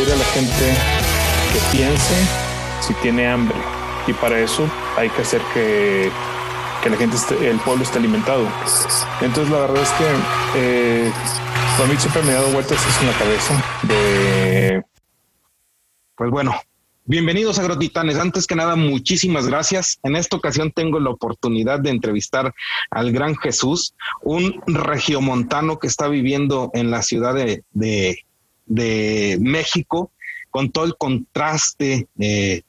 pedir a la gente que piense si tiene hambre. Y para eso hay que hacer que, que la gente, esté, el pueblo esté alimentado. Entonces la verdad es que eh, a mí siempre me ha dado vueltas en la cabeza de... Pues bueno, Bienvenidos a Agrotitanes. Antes que nada, muchísimas gracias. En esta ocasión tengo la oportunidad de entrevistar al gran Jesús, un regiomontano que está viviendo en la ciudad de, México, con todo el contraste eh,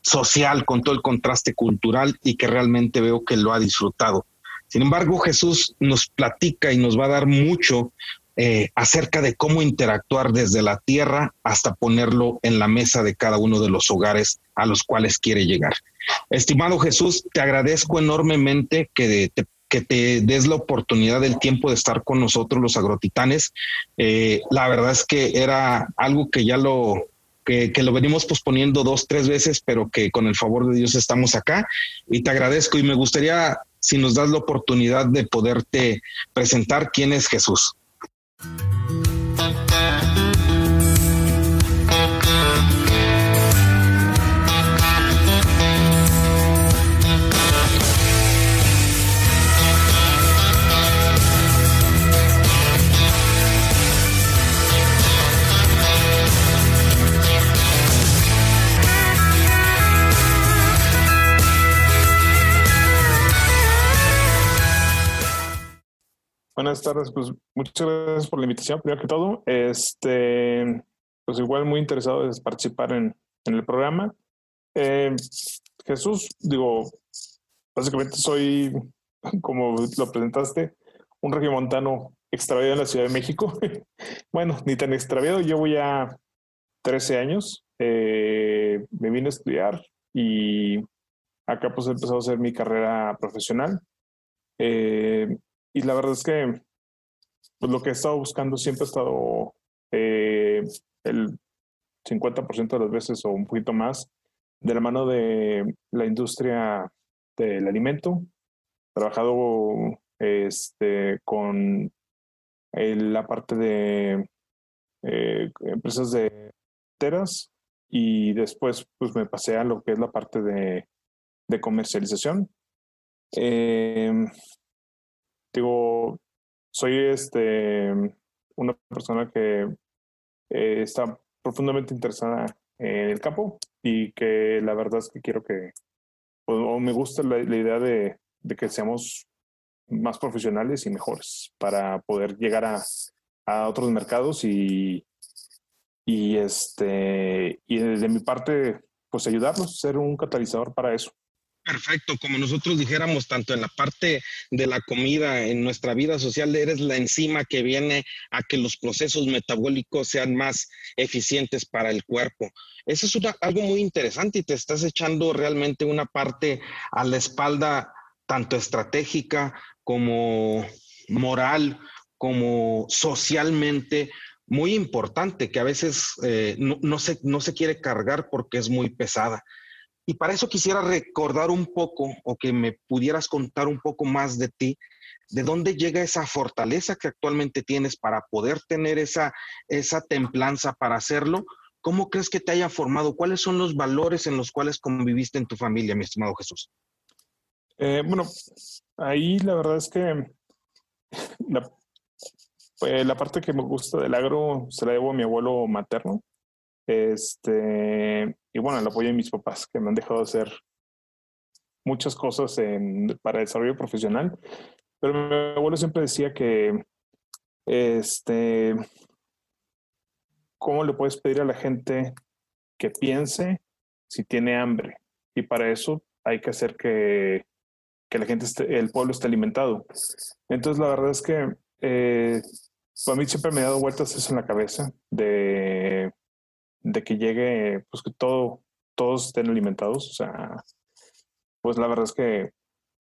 social, con todo el contraste cultural y que realmente veo que lo ha disfrutado. Sin embargo, Jesús nos platica y nos va a dar mucho eh, acerca de cómo interactuar desde la tierra hasta ponerlo en la mesa de cada uno de los hogares a los cuales quiere llegar. Estimado Jesús, te agradezco enormemente que te, que te des la oportunidad del tiempo de estar con nosotros los agrotitanes. Eh, la verdad es que era algo que ya lo, que, que, lo venimos posponiendo dos, tres veces, pero que con el favor de Dios estamos acá y te agradezco y me gustaría si nos das la oportunidad de poderte presentar quién es Jesús. Buenas tardes, pues muchas gracias por la invitación, primero que todo. Este, pues igual muy interesado en participar en, el programa. Eh, Jesús, digo, básicamente soy, como lo presentaste, un regiomontano extraviado en la Ciudad de México. bueno, ni tan extraviado, llevo ya 13 años. Eh, me vine a estudiar y acá pues he empezado a hacer mi carrera profesional. Eh, y la verdad es que pues, lo que he estado buscando siempre ha estado eh, el 50% de las veces o un poquito más de la mano de la industria del alimento. He trabajado este, con la parte de eh, empresas de teras y después pues me pasé a lo que es la parte de, comercialización. Eh, digo, soy este, una persona que eh, está profundamente interesada en el campo y que la verdad es que quiero que, o, me gusta la, idea de, que seamos más profesionales y mejores para poder llegar a, otros mercados y, y este y desde mi parte pues ayudarlos ser un catalizador para eso Perfecto, como nosotros dijéramos, tanto en la parte de la comida, en nuestra vida social, eres la enzima que viene a que los procesos metabólicos sean más eficientes para el cuerpo. Eso es algo muy interesante y te estás echando realmente una parte a la espalda, tanto estratégica como moral, como socialmente, muy importante, que a veces eh, no, se, no se quiere cargar porque es muy pesada. Y para eso quisiera recordar un poco o que me pudieras contar un poco más de ti, de dónde llega esa fortaleza que actualmente tienes para poder tener esa, esa templanza para hacerlo. ¿Cómo crees que te haya formado? ¿Cuáles son los valores en los cuales conviviste en tu familia, mi estimado Jesús? Eh, bueno, ahí la verdad es que la, pues, la parte que me gusta del agro se la debo a mi abuelo materno. Este, y bueno, el apoyo de mis papás que me han dejado hacer muchas cosas en, para desarrollo profesional. Pero mi abuelo siempre decía que, este, ¿cómo le puedes pedir a la gente que piense si tiene hambre? Y para eso hay que hacer que, que la gente, esté, el pueblo esté alimentado. Entonces, la verdad es que eh, a mí siempre me ha dado vueltas eso en la cabeza de de que llegue, pues que todo, todos estén alimentados. O sea, pues la verdad es que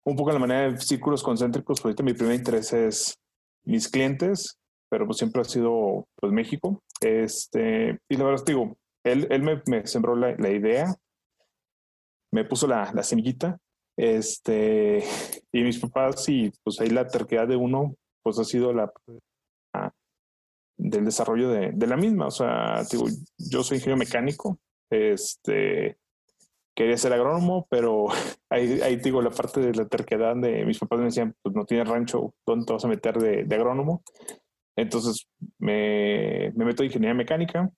un poco en la manera de círculos concéntricos, pues ahorita mi primer interés es mis clientes, pero pues siempre ha sido pues México. Este, y la verdad es que digo, él, él me, sembró la, la, idea, me puso la, la semillita, este, y mis papás, y pues ahí la terquedad de uno, pues ha sido la, del desarrollo de, la misma. O sea, digo, yo soy ingeniero mecánico, este, quería ser agrónomo, pero ahí, ahí digo la parte de la terquedad de mis papás me decían, pues no tienes rancho, ¿dónde te vas a meter de, de agrónomo? Entonces me, me, meto en ingeniería mecánica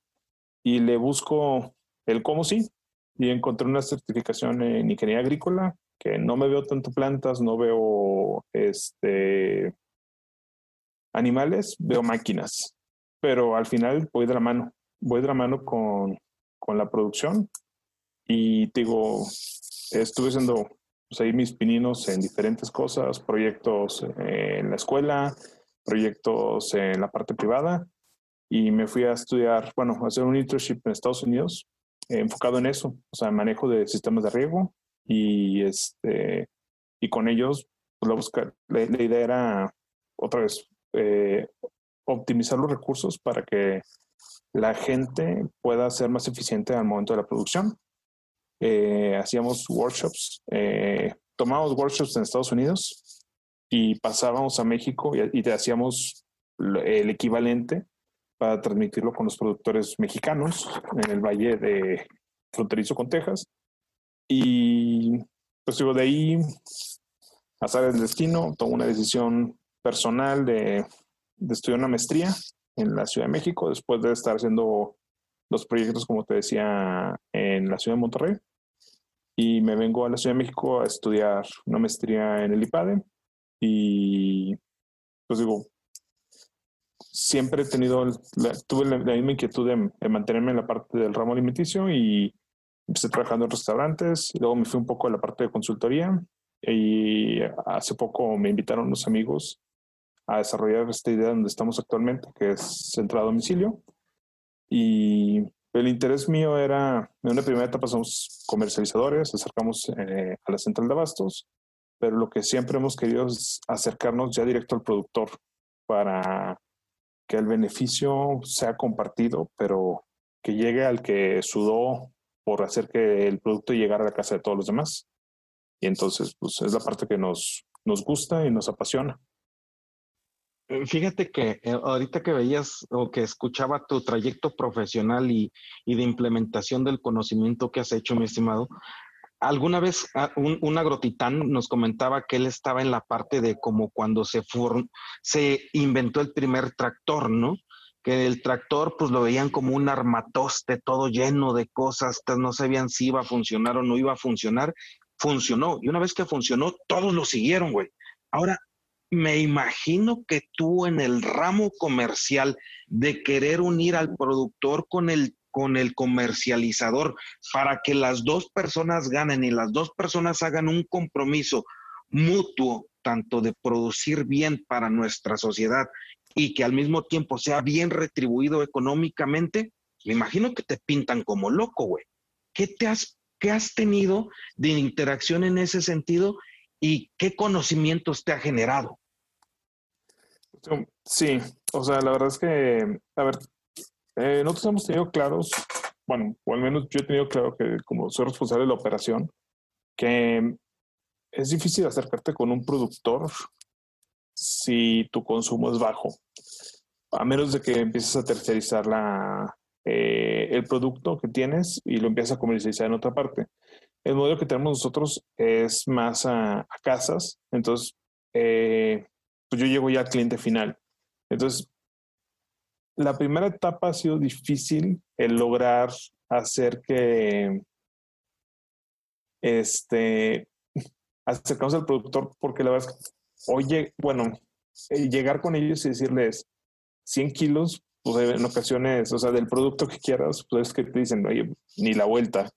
y le busco el cómo sí y encontré una certificación en ingeniería agrícola que no me veo tanto plantas, no veo este animales, veo máquinas, pero al final voy de la mano, voy de la mano con, con la producción y digo, estuve haciendo pues, ahí mis pininos en diferentes cosas, proyectos en la escuela, proyectos en la parte privada y me fui a estudiar, bueno, a hacer un internship en Estados Unidos enfocado en eso, o sea, manejo de sistemas de riego y este y con ellos pues, la, la, idea era otra vez eh, optimizar los recursos para que la gente pueda ser más eficiente al momento de la producción. Eh, hacíamos workshops, eh, tomábamos workshops en Estados Unidos y pasábamos a México y, y hacíamos el equivalente para transmitirlo con los productores mexicanos en el valle de fronterizo con Texas. Y pues digo, de ahí, a el destino, tomo una decisión personal de, de estudiar una maestría en la Ciudad de México, después de estar haciendo los proyectos, como te decía, en la Ciudad de Monterrey. Y me vengo a la Ciudad de México a estudiar una maestría en el IPADE. Y pues digo, siempre he tenido, tuve la, misma inquietud de, mantenerme en la parte del ramo alimenticio y empecé trabajando en restaurantes, luego me fui un poco a la parte de consultoría y hace poco me invitaron unos amigos a desarrollar esta idea donde estamos actualmente, que es centrado a domicilio. Y el interés mío era, en una primera etapa somos comercializadores, acercamos eh, a la central de abastos, pero lo que siempre hemos querido es acercarnos ya directo al productor para que el beneficio sea compartido, pero que llegue al que sudó por hacer que el producto llegara a la casa de todos los demás. Y entonces, pues es la parte que nos, nos gusta y nos apasiona. Eh, fíjate que eh, ahorita que veías o que escuchaba tu trayecto profesional y, y de implementación del conocimiento que has hecho, mi estimado, alguna vez ah, un, un, agrotitán nos comentaba que él estaba en la parte de como cuando se, se inventó el primer tractor, ¿no? Que el tractor pues lo veían como un armatoste todo lleno de cosas, no sabían si iba a funcionar o no iba a funcionar. Funcionó y una vez que funcionó, todos lo siguieron, güey. Ahora, me imagino que tú en el ramo comercial de querer unir al productor con el con el comercializador para que las dos personas ganen y las dos personas hagan un compromiso mutuo, tanto de producir bien para nuestra sociedad y que al mismo tiempo sea bien retribuido económicamente, me imagino que te pintan como loco, güey. ¿Qué te has, qué has tenido de interacción en ese sentido y qué conocimientos te ha generado? Sí, o sea, la verdad es que, a ver, eh, nosotros hemos tenido claros, bueno, o al menos yo he tenido claro que como soy responsable de la operación, que es difícil acercarte con un productor si tu consumo es bajo, a menos de que empieces a tercerizar la, eh, el producto que tienes y lo empiezas a comercializar en otra parte. El modelo que tenemos nosotros es más a, a casas, entonces eh, pues yo llego ya al cliente final. Entonces, la primera etapa ha sido difícil el lograr hacer que este acercamos al productor porque la verdad es que, oye, bueno, llegar con ellos y decirles 100 kilos, pues en ocasiones, o sea, del producto que quieras, pues es que te dicen, oye, ni la vuelta.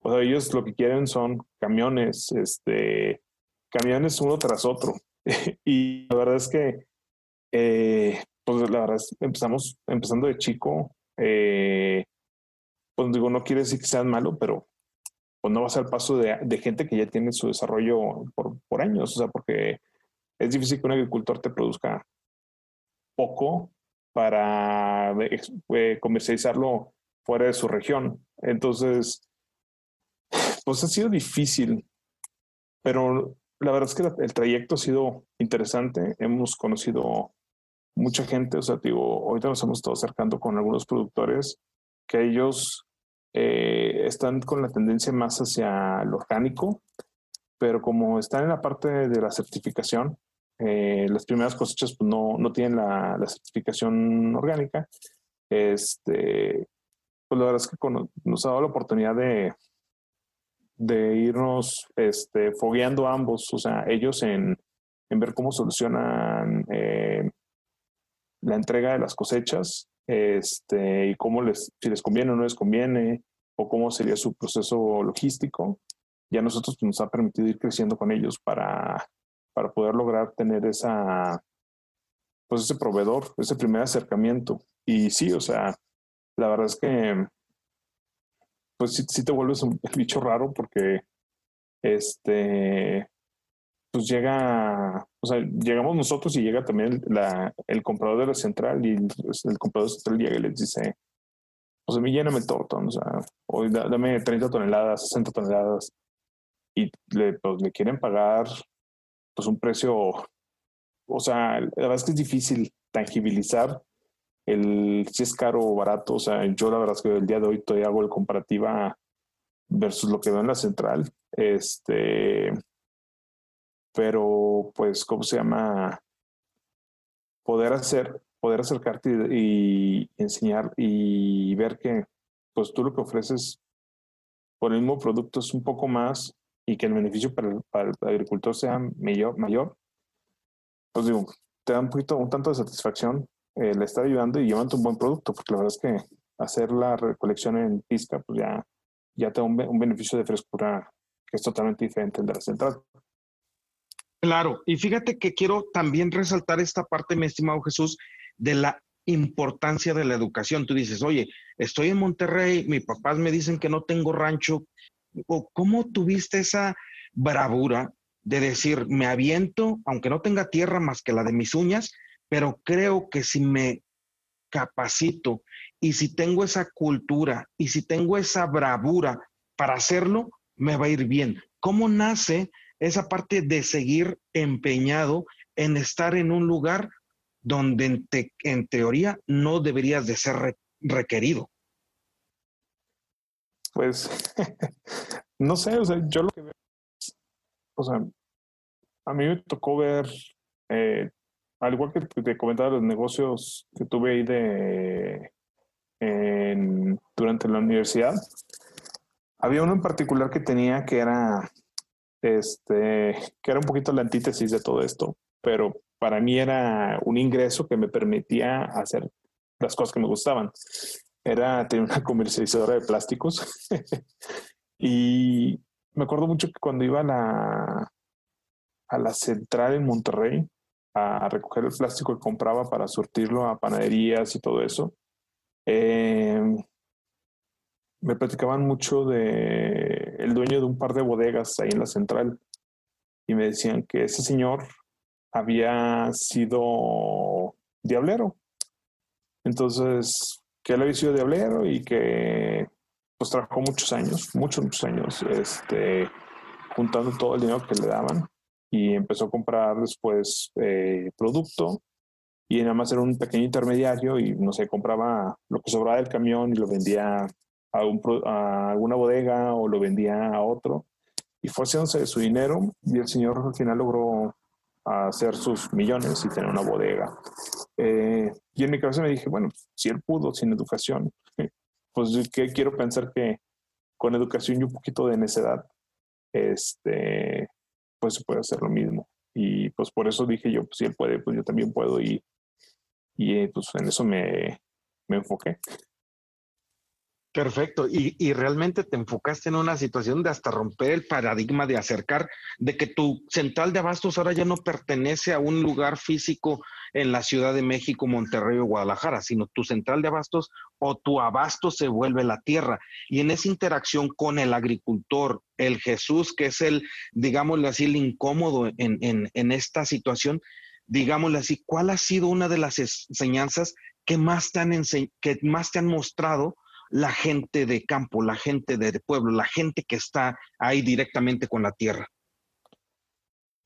O sea, ellos lo que quieren son camiones, este, camiones uno tras otro. y la verdad es que eh, pues la verdad empezamos empezando de chico. Eh, pues digo, no quiere decir que sean malo, pero pues no va a ser paso de, gente que ya tiene su desarrollo por, por años. O sea, porque es difícil que un agricultor te produzca poco para eh, comercializarlo fuera de su región. Entonces, pues ha sido difícil, pero la verdad es que el trayecto ha sido interesante. Hemos conocido mucha gente, o sea, digo, ahorita nos hemos estado acercando con algunos productores que ellos eh, están con la tendencia más hacia lo orgánico, pero como están en la parte de la certificación, eh, las primeras cosechas pues, no, no tienen la, la, certificación orgánica. Este, pues la verdad es que nos ha dado la oportunidad de, de irnos este, fogueando ambos, o sea, ellos en, en ver cómo solucionan eh, la entrega de las cosechas este, y cómo les, si les conviene o no les conviene, o cómo sería su proceso logístico. Ya nosotros pues, nos ha permitido ir creciendo con ellos para, para poder lograr tener esa, pues ese proveedor, ese primer acercamiento. Y sí, o sea, la verdad es que pues sí, te vuelves un bicho raro porque este pues llega, o sea, llegamos nosotros y llega también la, el comprador de la central y el, comprador central llega y les dice, pues a mí lléname el tortón, o sea, hoy dame 30 toneladas, 60 toneladas y le, pues, le quieren pagar pues un precio, o sea, la verdad es que es difícil tangibilizar el si es caro o barato, o sea, yo la verdad es que el día de hoy todavía hago el comparativa versus lo que veo en la central, este, pero pues, ¿cómo se llama? Poder hacer, poder acercarte y, enseñar y ver que pues tú lo que ofreces por el mismo producto es un poco más y que el beneficio para el, agricultor sea mayor, mayor, pues digo, te da un poquito, un tanto de satisfacción eh, le estar ayudando y llevando un buen producto, porque la verdad es que hacer la recolección en pizca, pues ya, ya te da un, beneficio de frescura que es totalmente diferente al de la central. Claro, y fíjate que quiero también resaltar esta parte, mi estimado Jesús, de la importancia de la educación. Tú dices, oye, estoy en Monterrey, mis papás me dicen que no tengo rancho. ¿O ¿Cómo tuviste esa bravura de decir, me aviento, aunque no tenga tierra más que la de mis uñas, pero creo que si me capacito y si tengo esa cultura y si tengo esa bravura para hacerlo, me va a ir bien. ¿Cómo nace esa parte de seguir empeñado en estar en un lugar donde en, teoría no deberías de ser requerido? Pues, no sé, o sea, yo lo que veo, o sea, a mí me tocó ver, eh, al igual que te comentaba los negocios que tuve ahí de, durante la universidad, había uno en particular que tenía que era este, que era un poquito la antítesis de todo esto, pero para mí era un ingreso que me permitía hacer las cosas que me gustaban. Era tener una comercializadora de plásticos y me acuerdo mucho que cuando iba a la, a la central en Monterrey a, recoger el plástico que compraba para surtirlo a panaderías y todo eso, eh, me platicaban mucho de el dueño de un par de bodegas ahí en la central y me decían que ese señor había sido diablero. Entonces, que él había sido diablero y que pues trabajó muchos años, muchos, muchos años, este, juntando todo el dinero que le daban y empezó a comprar después eh, producto y nada más era un pequeño intermediario y no sé, compraba lo que sobraba del camión y lo vendía a, alguna bodega o lo vendía a otro y fue haciéndose de su dinero y el señor al final logró hacer sus millones y tener una bodega. Eh, y en mi cabeza me dije, bueno, si él pudo sin educación, pues que quiero pensar que con educación y un poquito de necedad, este, pues se puede hacer lo mismo. Y pues por eso dije yo, pues si él puede, pues yo también puedo y, y pues en eso me, me enfoqué. Perfecto. Y, y, realmente te enfocaste en una situación de hasta romper el paradigma de acercar, de que tu central de abastos ahora ya no pertenece a un lugar físico en la Ciudad de México, Monterrey o Guadalajara, sino tu central de abastos o tu abasto se vuelve la tierra. Y en esa interacción con el agricultor, el Jesús, que es el, digámosle así, el incómodo en, en, en esta situación, digámosle así, ¿cuál ha sido una de las enseñanzas que más te han, que más te han mostrado? La gente de campo, la gente de, pueblo, la gente que está ahí directamente con la tierra?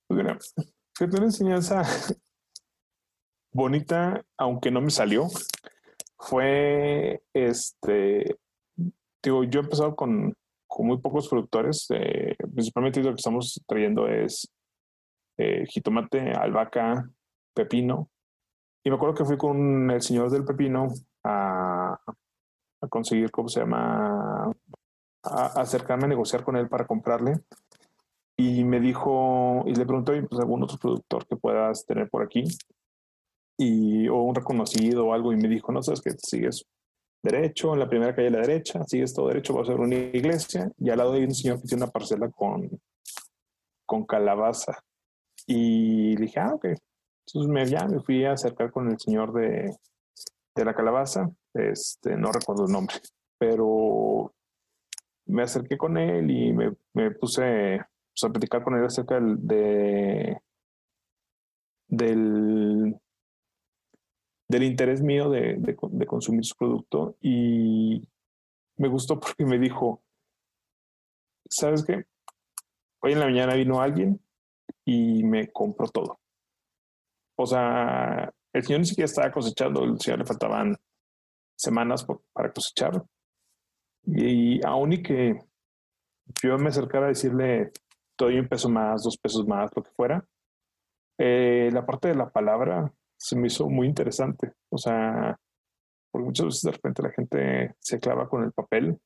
Bueno, fue una enseñanza bonita, aunque no me salió, fue este, digo, yo he empezado con, con muy pocos productores, eh, principalmente lo que estamos trayendo es eh, jitomate, albahaca, pepino. Y me acuerdo que fui con el señor del pepino a, a conseguir, ¿cómo se llama? A, acercarme a negociar con él para comprarle. Y me dijo, y le pregunté, pues algún otro productor que puedas tener por aquí y, o un reconocido o algo, y me dijo, no sabes que sigues derecho, en la primera calle a la derecha, sigues todo derecho, va a ser una iglesia, y al lado hay un señor que tiene una parcela con, con calabaza. Y dije, ah, ok. Entonces me, me fui a acercar con el señor de, de la calabaza, este, no recuerdo el nombre, pero me acerqué con él y me, puse pues, a platicar con él acerca de, del, del interés mío de, de, consumir su producto y me gustó porque me dijo, ¿sabes qué? Hoy en la mañana vino alguien y me compró todo. O sea, el señor ni siquiera estaba cosechando, el señor le faltaban semanas para cosechar. Y, aún y que yo me acercara a decirle, todavía un peso más, dos pesos más, lo que fuera, eh, la parte de la palabra se me hizo muy interesante. O sea, porque muchas veces de repente la gente se clava con el papel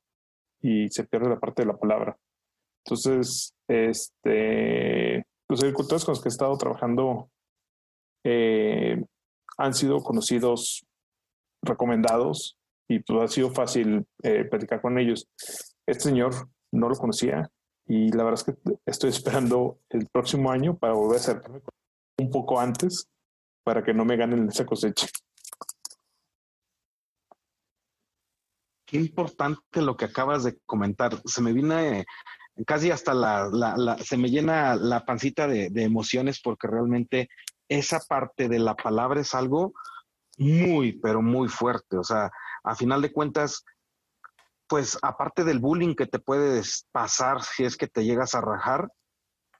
y se pierde la parte de la palabra. Entonces, este, los agricultores con los que he estado trabajando eh, han sido conocidos, recomendados y pues ha sido fácil eh, platicar con ellos. Este señor no lo conocía y la verdad es que estoy esperando el próximo año para volver a acercarme un poco antes para que no me ganen esa cosecha. Qué importante lo que acabas de comentar. Se me viene casi hasta la, se me llena la pancita de, de, emociones porque realmente esa parte de la palabra es algo muy, pero muy fuerte. O sea, a final de cuentas, pues aparte del bullying que te puedes pasar si es que te llegas a rajar,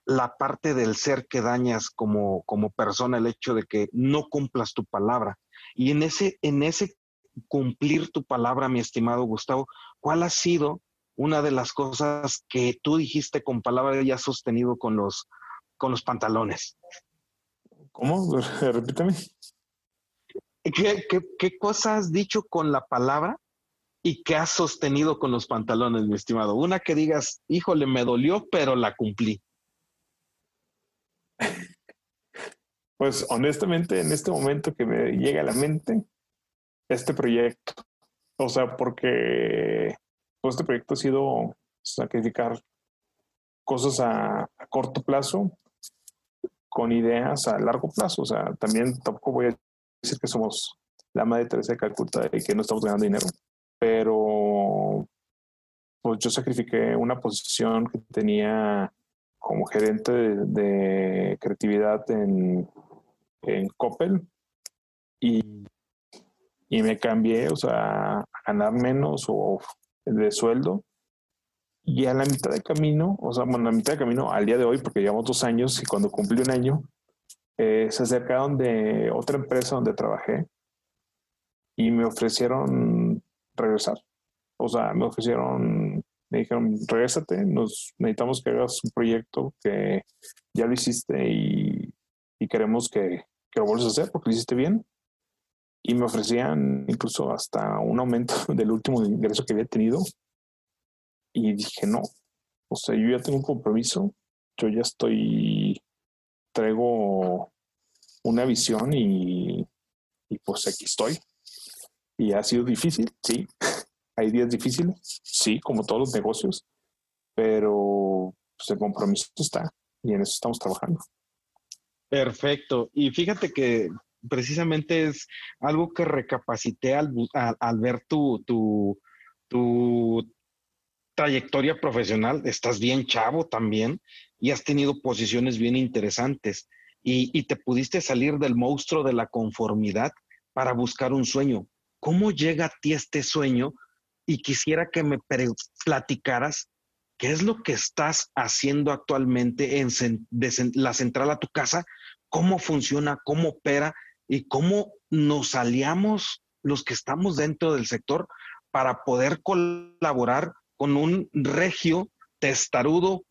la parte del ser que dañas como, como persona, el hecho de que no cumplas tu palabra. Y en ese, en ese cumplir tu palabra, mi estimado Gustavo, ¿cuál ha sido una de las cosas que tú dijiste con palabra y has sostenido con los, con los pantalones? ¿Cómo? Repítame. ¿Qué, qué, qué cosa has dicho con la palabra y qué has sostenido con los pantalones, mi estimado? Una que digas, híjole, me dolió, pero la cumplí. Pues honestamente, en este momento que me llega a la mente, este proyecto. O sea, porque todo este proyecto ha sido sacrificar cosas a, corto plazo con ideas a largo plazo. O sea, también tampoco voy a decir que somos la madre Teresa de Calcuta y que no estamos ganando dinero, pero pues yo sacrifiqué una posición que tenía como gerente de, creatividad en, en Coppel y, y, me cambié, o sea, a ganar menos o de sueldo. Y a la mitad de camino, o sea, bueno, a la mitad de camino al día de hoy, porque llevamos dos años y cuando cumplí un año, eh, se acercaron de otra empresa donde trabajé y me ofrecieron regresar. O sea, me ofrecieron me dijeron, regrésate, nos necesitamos que hagas un proyecto que ya lo hiciste y, queremos que, que, lo vuelvas a hacer porque lo hiciste bien. Y me ofrecían incluso hasta un aumento del último ingreso que había tenido. Y dije, no, o sea, yo ya tengo un compromiso, yo ya estoy, traigo una visión y, pues aquí estoy. Y ha sido difícil, sí, hay días difíciles, sí, como todos los negocios, pero pues, el compromiso está y en eso estamos trabajando. Perfecto. Y fíjate que precisamente es algo que recapacité al, al, ver tu, tu, tu trayectoria profesional. Estás bien chavo también y has tenido posiciones bien interesantes y, y te pudiste salir del monstruo de la conformidad para buscar un sueño. ¿Cómo llega a ti este sueño y quisiera que me platicaras qué es lo que estás haciendo actualmente en la central a tu casa, cómo funciona, cómo opera y cómo nos aliamos los que estamos dentro del sector para poder colaborar con un regio testarudo,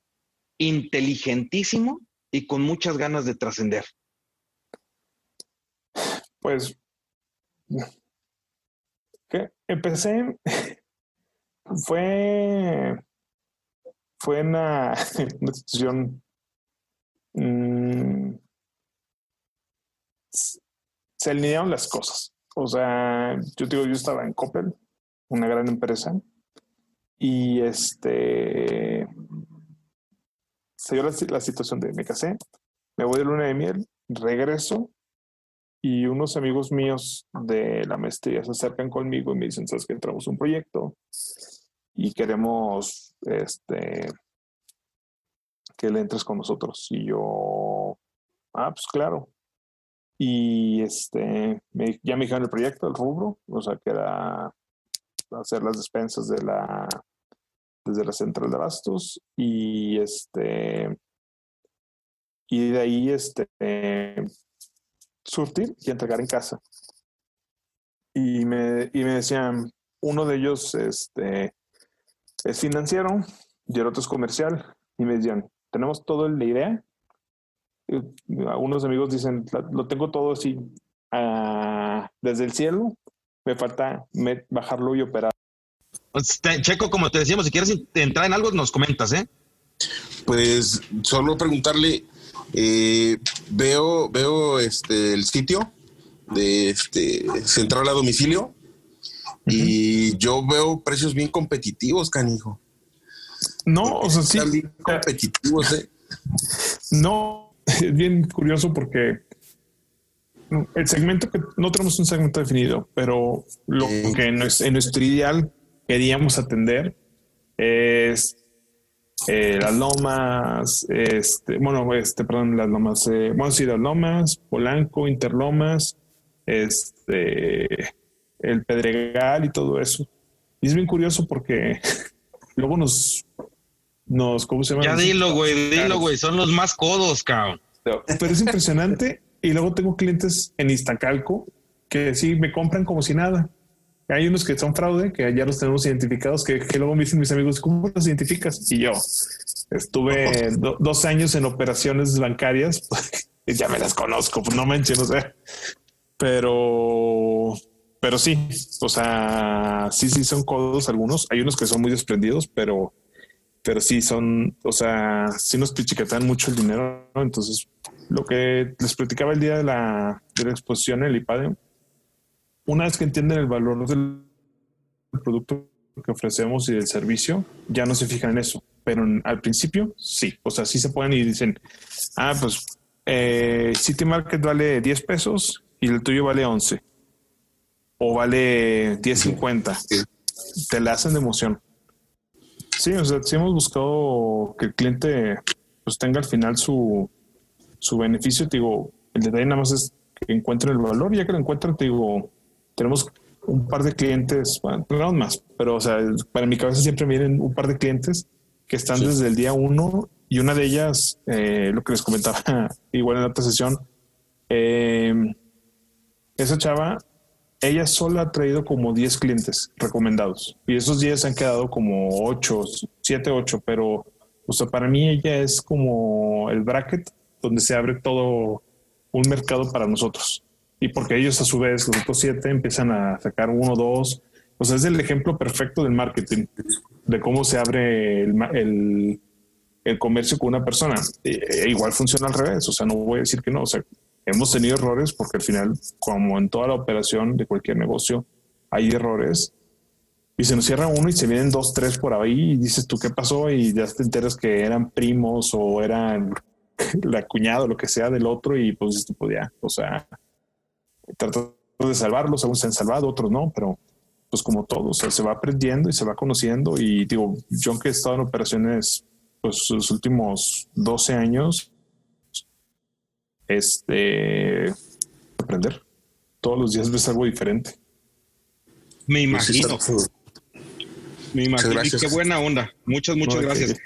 inteligentísimo y con muchas ganas de trascender? Pues empecé, fue, fue una, una situación, mm, se alinearon las cosas. O sea, yo digo, yo estaba en Coppel, una gran empresa, y este se dio la, la, situación de me casé, me voy de luna de miel, regreso y unos amigos míos de la maestría se acercan conmigo y me dicen, sabes que entramos un proyecto y queremos este que le entres con nosotros. Y yo, ah, pues claro. Y este, ya me dijeron el proyecto, el rubro, o sea, que era hacer las despensas de la, desde la central de abastos y este, y de ahí este, surtir y entregar en casa. Y me, y me decían, uno de ellos este, es financiero y el otro es comercial. Y me decían, tenemos todo la idea. algunos amigos dicen, lo tengo todo así uh, desde el cielo. Me falta bajarlo y operar. Pues, Checo, como te decíamos, si quieres entrar en algo, nos comentas, ¿eh? Pues solo preguntarle, eh, veo, veo este, el sitio de este, central a domicilio y yo veo precios bien competitivos, canijo. No, o sea, sí. bien competitivos, ¿eh? No, es bien curioso porque el segmento que no tenemos un segmento definido, pero lo que en nuestro ideal queríamos atender es eh, las lomas, este, bueno, este, perdón, las lomas, eh, bueno, sí, las lomas, Polanco, Interlomas, este, el Pedregal y todo eso. Y es bien curioso porque luego nos, nos, ¿cómo se llama? Ya dilo, güey, dilo, güey, son los más codos, cabrón. Pero es impresionante. y luego tengo clientes en Iztacalco que sí me compran como si nada. Hay unos que son fraude, que ya los tenemos identificados, que, luego me dicen mis amigos, ¿cómo los identificas? Y yo estuve dos años en operaciones bancarias, y ya me las conozco, pues no manches, no sé. Pero, pero sí, o sea, sí, sí son codos algunos. Hay unos que son muy desprendidos, pero, pero sí son, o sea, sí nos pichiquetan mucho el dinero. Entonces, lo que les platicaba el día de la, de la exposición en el IPADE, una vez que entienden el valor del producto que ofrecemos y del servicio, ya no se fijan en eso. Pero al principio, sí. O sea, sí se pueden y dicen, ah, pues eh, City Market vale 10 pesos y el tuyo vale 11. O vale 10.50. Te la hacen de emoción. Sí, o sea, sí hemos buscado que el cliente pues tenga al final su, su beneficio. Te digo, el detalle nada más es que encuentren el valor. Ya que lo encuentran, te digo, tenemos un par de clientes, bueno, no más, pero o sea, para mi cabeza siempre vienen un par de clientes que están desde el día uno y una de ellas, eh, lo que les comentaba igual en la otra sesión, eh, esa chava, ella sola ha traído como 10 clientes recomendados y esos 10 han quedado como 8, 7, 8, pero o sea, para mí ella es como el bracket donde se abre todo un mercado para nosotros y porque ellos a su vez, los otros siete, empiezan a sacar uno, dos. O sea, es el ejemplo perfecto del marketing, de cómo se abre el, el, comercio con una persona. E, e igual funciona al revés, o sea, no voy a decir que no, o sea, hemos tenido errores porque al final, como en toda la operación de cualquier negocio, hay errores y se nos cierra uno y se vienen dos, tres por ahí y dices tú qué pasó y ya te enteras que eran primos o eran la cuñada o lo que sea del otro y pues esto podía, o sea, tratando de salvarlos, algunos se han salvado, otros no, pero pues como todo, se va aprendiendo y se va conociendo y digo, yo aunque he estado en operaciones pues los últimos 12 años, este, aprender. Todos los días ves algo diferente. Me pues imagino. Me imagino. Qué buena onda. Muchas, muchas gracias.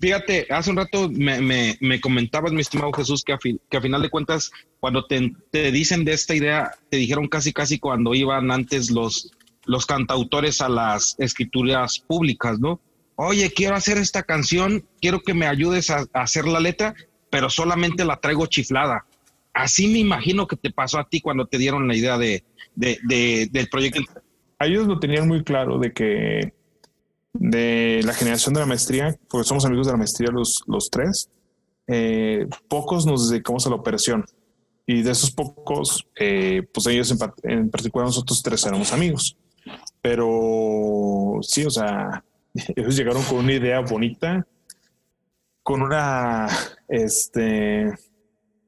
Fíjate, hace un rato me, me, comentabas, mi estimado Jesús, que a, que a final de cuentas, cuando te, te, dicen de esta idea, te dijeron casi, casi cuando iban antes los, los cantautores a las escrituras públicas, ¿no? Oye, quiero hacer esta canción, quiero que me ayudes a, hacer la letra, pero solamente la traigo chiflada. Así me imagino que te pasó a ti cuando te dieron la idea de, de, del proyecto. Ellos lo tenían muy claro de que de la generación de la maestría, porque somos amigos de la maestría los, los tres, eh, pocos nos dedicamos a la operación. Y de esos pocos, eh, pues ellos en, particular nosotros tres éramos amigos. Pero sí, o sea, ellos llegaron con una idea bonita, con una, este,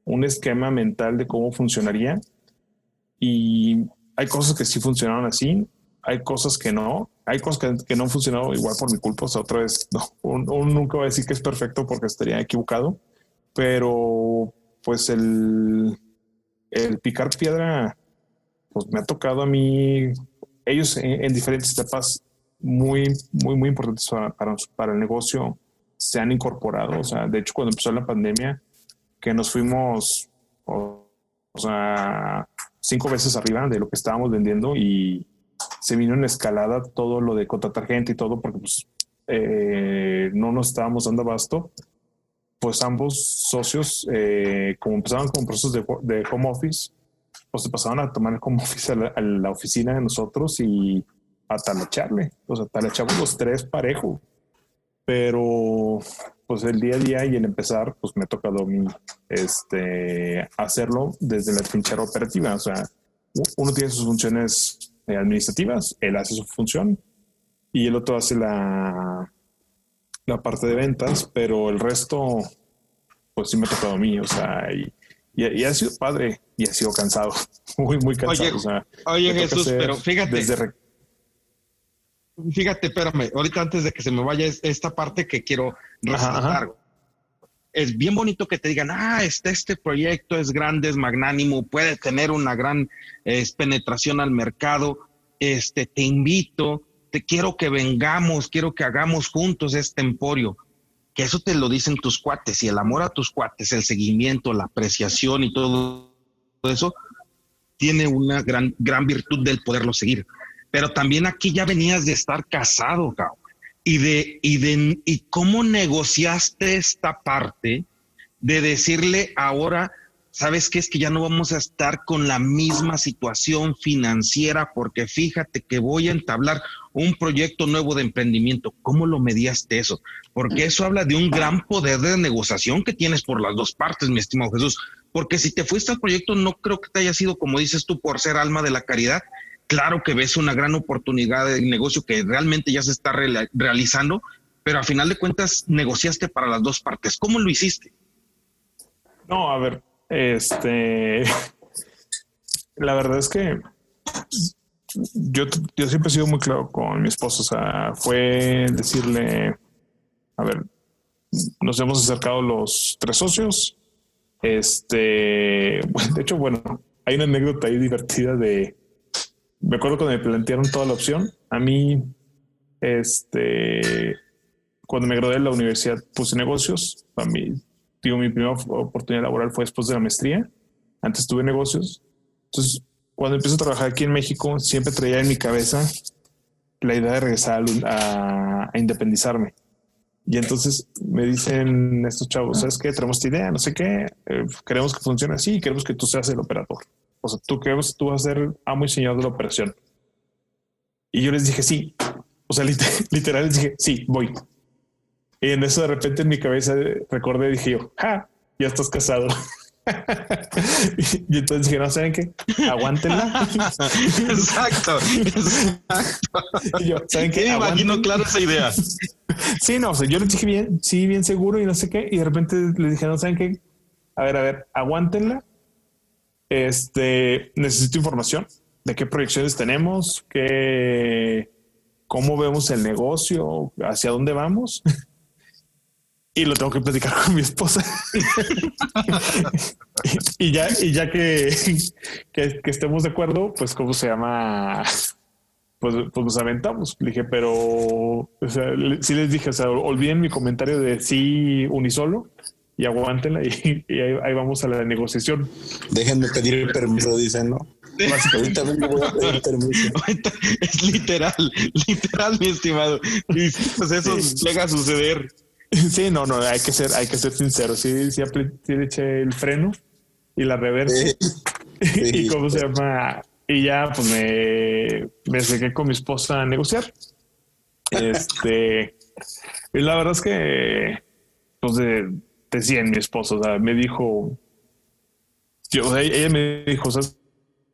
un esquema mental de cómo funcionaría. Y hay cosas que sí funcionaron así, hay cosas que no, hay cosas que, no han funcionado igual por mi culpa. O sea, otra vez, no, uno nunca va a decir que es perfecto porque estaría equivocado, pero pues el, el picar piedra, pues me ha tocado a mí, ellos en, diferentes etapas muy, muy, muy importantes para, para, el negocio se han incorporado. O sea, de hecho, cuando empezó la pandemia, que nos fuimos, o sea, cinco veces arriba de lo que estábamos vendiendo y se vino en escalada todo lo de contratar gente y todo porque pues eh, no nos estábamos dando abasto. Pues ambos socios, eh, como empezaban con procesos de, de, home office, pues se pasaban a tomar el home office a la, oficina de nosotros y a talacharle. O sea, talachamos los tres parejo. Pero pues el día a día y el empezar, pues me ha tocado a mí este, hacerlo desde la trinchera operativa. O sea, uno tiene sus funciones administrativas, él hace su función y el otro hace la, la parte de ventas, pero el resto, pues sí me ha tocado a mí, o sea, y, y, ha sido padre y ha sido cansado, muy, muy cansado. Oye, Jesús, pero fíjate. Fíjate, espérame, ahorita antes de que se me vaya esta parte que quiero resaltar es bien bonito que te digan, ah, este, este proyecto es grande, es magnánimo, puede tener una gran penetración al mercado, este, te invito, te quiero que vengamos, quiero que hagamos juntos este emporio. Que eso te lo dicen tus cuates y el amor a tus cuates, el seguimiento, la apreciación y todo eso, tiene una gran, gran virtud del poderlo seguir. Pero también aquí ya venías de estar casado, cabrón y de, y de y cómo negociaste esta parte de decirle ahora, sabes qué es que ya no vamos a estar con la misma situación financiera porque fíjate que voy a entablar un proyecto nuevo de emprendimiento. ¿Cómo lo mediaste eso? Porque eso habla de un gran poder de negociación que tienes por las dos partes, mi estimado Jesús. Porque si te fuiste al proyecto, no creo que te haya sido, como dices tú, por ser alma de la caridad, claro que ves una gran oportunidad de negocio que realmente ya se está realizando, pero a final de cuentas negociaste para las dos partes. ¿Cómo lo hiciste? No, a ver, este, la verdad es que yo, yo siempre he sido muy claro con mi esposo, o sea, fue decirle, a ver, nos hemos acercado los tres socios, este, de hecho, bueno, hay una anécdota ahí divertida de, me acuerdo cuando me plantearon toda la opción. A mí, este, cuando me gradué de la universidad, puse negocios. Para mí, digo, mi primera oportunidad laboral fue después de la maestría. Antes tuve negocios. Entonces, cuando empecé a trabajar aquí en México, siempre traía en mi cabeza la idea de regresar a, independizarme. Y entonces me dicen estos chavos, ¿sabes qué? Tenemos esta idea, no sé qué, eh, queremos que funcione así, queremos que tú seas el operador. O sea, tú crees, tú vas a ser amo y señor de la operación. Y yo les dije, sí. O sea, literal les dije, sí, voy. Y en eso de repente en mi cabeza recordé, dije yo, ja, ya estás casado. y, entonces dije, no, ¿saben qué? Aguántenla. exacto, exacto. Y yo, ¿saben qué? Me imagino claro esa idea. sí, no, o sea, yo les dije bien, sí, bien seguro y no sé qué. Y de repente les dije, no, ¿saben qué? A ver, a ver, aguántenla este, necesito información de qué proyecciones tenemos, qué, cómo vemos el negocio, hacia dónde vamos. y lo tengo que platicar con mi esposa. y, ya, y ya que, estemos de acuerdo, pues cómo se llama, pues, pues nos aventamos. Dije, pero o sea, sí les dije, o sea, olviden mi comentario de sí unisolo y aguántenla y, ahí, vamos a la negociación. Déjenme pedir el permiso, dicen, ¿no? Ahorita voy a pedir permiso. Es literal, literal, mi estimado. Y pues eso llega a suceder. Sí, no, no, hay que ser, hay que ser sincero. Sí, sí, sí eché el freno y la reversa. y cómo se llama. Y ya pues me, me acerqué con mi esposa a negociar. Este, y la verdad es que, pues de, decía en mi esposo, o sea, me dijo, yo, o sea, ella me dijo, ¿sabes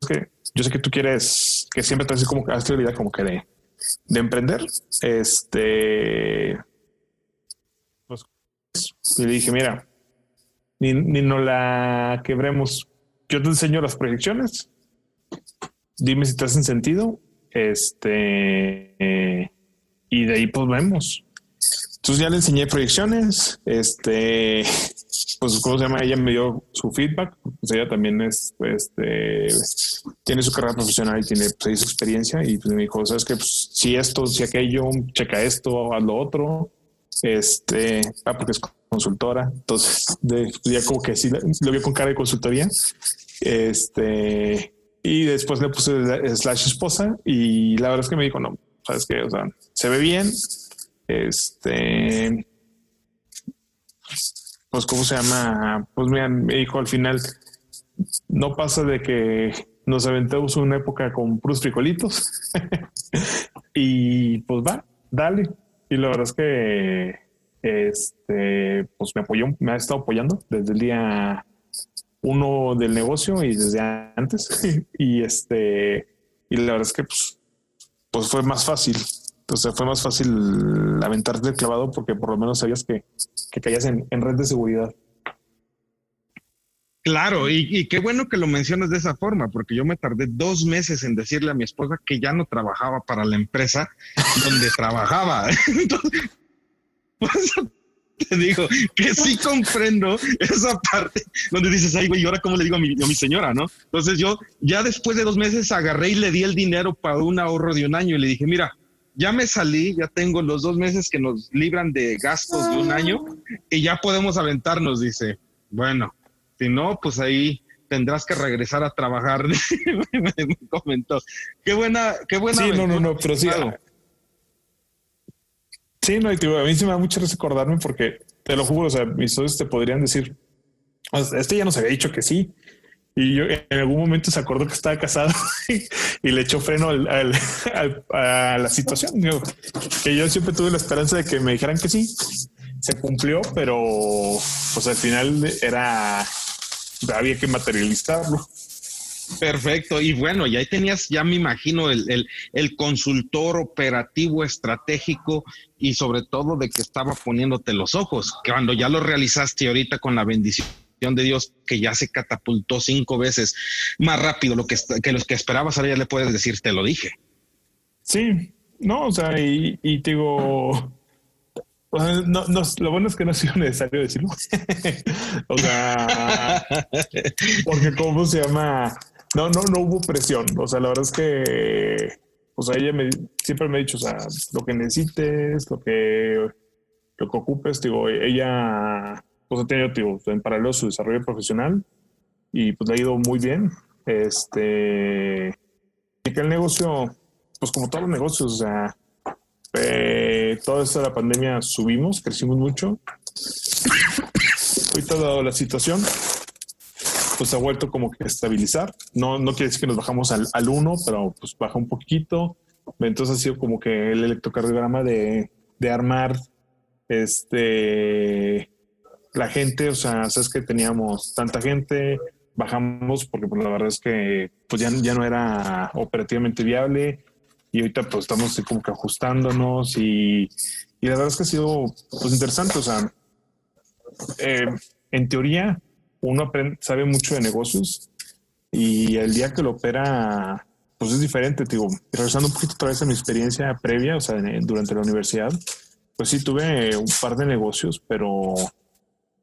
que Yo sé que tú quieres, que siempre te haces como que la vida como que de, de emprender. Este, pues, y le dije, mira, ni, ni no la quebremos. Yo te enseño las proyecciones. Dime si te hacen sentido. Este, y de ahí pues vemos. Entonces ya le enseñé proyecciones, este, pues, ¿cómo se llama? Ella me dio su feedback, pues ella también es, este, tiene su carrera profesional y tiene pues, su experiencia y pues me dijo, sabes que pues, si esto, si aquello, checa esto, haz lo otro, este, ah, porque es consultora, entonces de, ya como que sí lo vio con cara de consultoría, este, y después le puse slash esposa y la verdad es que me dijo, no, sabes que, o sea, se ve bien, este, pues, ¿cómo se llama? Pues me dijo al final, no pasa de que nos aventemos una época con puros frijolitos y pues va, dale. Y la verdad es que este, pues me apoyó, me ha estado apoyando desde el día uno del negocio y desde antes. y este, y la verdad es que pues, pues fue más fácil entonces fue más fácil aventarte el clavado porque por lo menos sabías que, que caías en, red de seguridad. Claro, y, qué bueno que lo mencionas de esa forma, porque yo me tardé dos meses en decirle a mi esposa que ya no trabajaba para la empresa donde trabajaba. Entonces, te digo que sí comprendo esa parte donde dices, ay, güey, ¿y ahora cómo le digo a mi, a mi señora, no? Entonces yo ya después de dos meses agarré y le di el dinero para un ahorro de un año y le dije, mira, ya me salí, ya tengo los dos meses que nos libran de gastos de un año y ya podemos aventarnos, dice. Bueno, si no, pues ahí tendrás que regresar a trabajar. me, comentó. Qué buena, qué buena. Sí, no, no, no, pero sí. Sí, no, y a mí sí me da mucho recordarme porque te lo juro, o sea, mis socios te podrían decir, este ya nos había dicho que sí, y yo en algún momento se acordó que estaba casado y le echó freno al, a la situación. que yo siempre tuve la esperanza de que me dijeran que sí. Se cumplió, pero pues al final era había que materializarlo. Perfecto. Y bueno, ya tenías, ya me imagino, el, el, el, consultor operativo estratégico y sobre todo de que estaba poniéndote los ojos, cuando ya lo realizaste ahorita con la bendición de Dios que ya se catapultó cinco veces más rápido lo que, que los que esperabas, ahora ya le puedes decir, te lo dije. Sí, no, o sea, y, te digo, no, no, lo bueno es que no ha sido necesario decirlo. o sea, porque cómo se llama, no, no, no hubo presión. O sea, la verdad es que, o sea, ella me, siempre me ha dicho, o sea, lo que necesites, lo que, lo que ocupes, digo, ella pues ha tenido en paralelo su desarrollo profesional y pues le ha ido muy bien. Este, y que el negocio, pues como todos los negocios, o sea, eh, toda esta la pandemia subimos, crecimos mucho. Ahorita dado la situación, pues ha vuelto como que a estabilizar. No, no quiere decir que nos bajamos al, al uno, pero pues baja un poquito. Entonces ha sido como que el electrocardiograma de, de armar este la gente, o sea, sabes que teníamos tanta gente, bajamos porque pues, la verdad es que pues ya, ya no era operativamente viable y ahorita pues estamos como que ajustándonos y, y la verdad es que ha sido pues interesante, o sea, eh, en teoría uno aprende, sabe mucho de negocios y el día que lo opera pues es diferente, digo, regresando un poquito otra vez a mi experiencia previa, o sea, durante la universidad, pues sí tuve un par de negocios, pero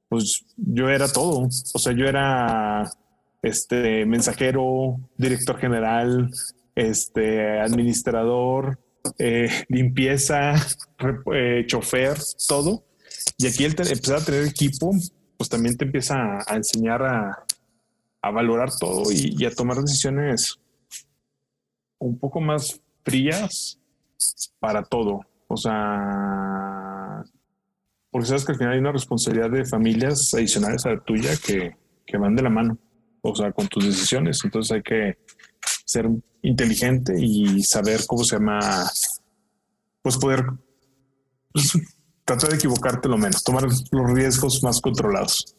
pues yo era todo. O sea, yo era este mensajero, director general, este, administrador, eh, limpieza, eh, chofer, todo. Y aquí el empezar a tener equipo, pues también te empieza a, enseñar a, valorar todo y, a tomar decisiones un poco más frías para todo. O sea, porque sabes que al final hay una responsabilidad de familias adicionales a la tuya que, que van de la mano, o sea, con tus decisiones. Entonces hay que ser inteligente y saber cómo se llama, pues poder pues, tratar de equivocarte lo menos, tomar los riesgos más controlados.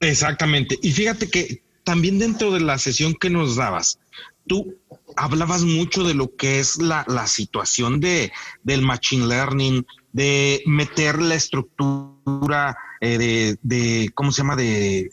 Exactamente. Y fíjate que también dentro de la sesión que nos dabas, tú hablabas mucho de lo que es la, la situación de, del machine learning, de meter la estructura eh, de, de, ¿cómo se llama? De,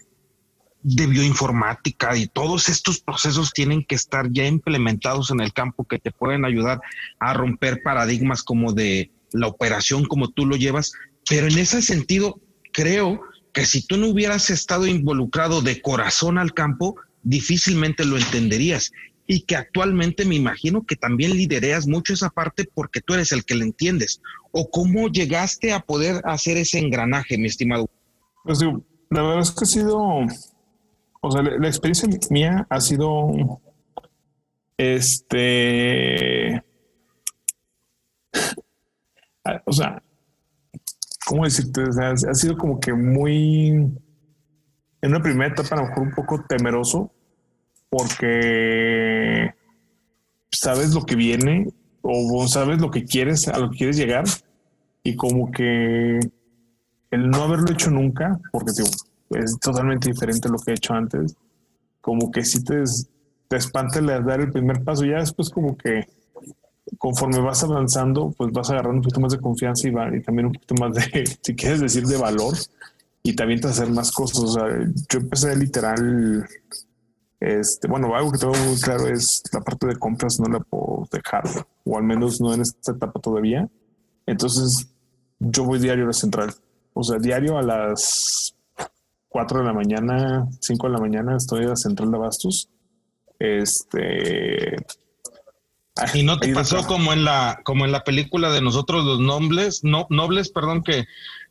de bioinformática y todos estos procesos tienen que estar ya implementados en el campo que te pueden ayudar a romper paradigmas como de la operación como tú lo llevas. Pero en ese sentido, creo que si tú no hubieras estado involucrado de corazón al campo, difícilmente lo entenderías. Y que actualmente me imagino que también lidereas mucho esa parte porque tú eres el que le entiendes. ¿O cómo llegaste a poder hacer ese engranaje, mi estimado? Pues la verdad es que ha sido o sea, la, experiencia mía ha sido este o sea, ¿cómo decirte? ha sido como que muy en una primera etapa a lo mejor un poco temeroso porque sabes lo que viene o sabes lo que quieres, a lo que quieres llegar y como que el no haberlo hecho nunca, porque digo, es totalmente diferente a lo que he hecho antes. Como que si te, te espanta el dar el primer paso, ya después como que conforme vas avanzando, pues vas agarrando un poquito más de confianza y, va, y también un poquito más de, si quieres decir, de valor y también te hacer más cosas. Yo empecé literal, este, bueno, algo que tengo muy claro es la parte de compras no la puedo dejar, o al menos no en esta etapa todavía. Entonces, yo voy diario a la central. O sea, diario a las 4 de la mañana, 5 de la mañana, estoy en la central de Abastos. Este. Y no te pasó como en la, como en la película de nosotros los nobles, no, nobles, perdón, que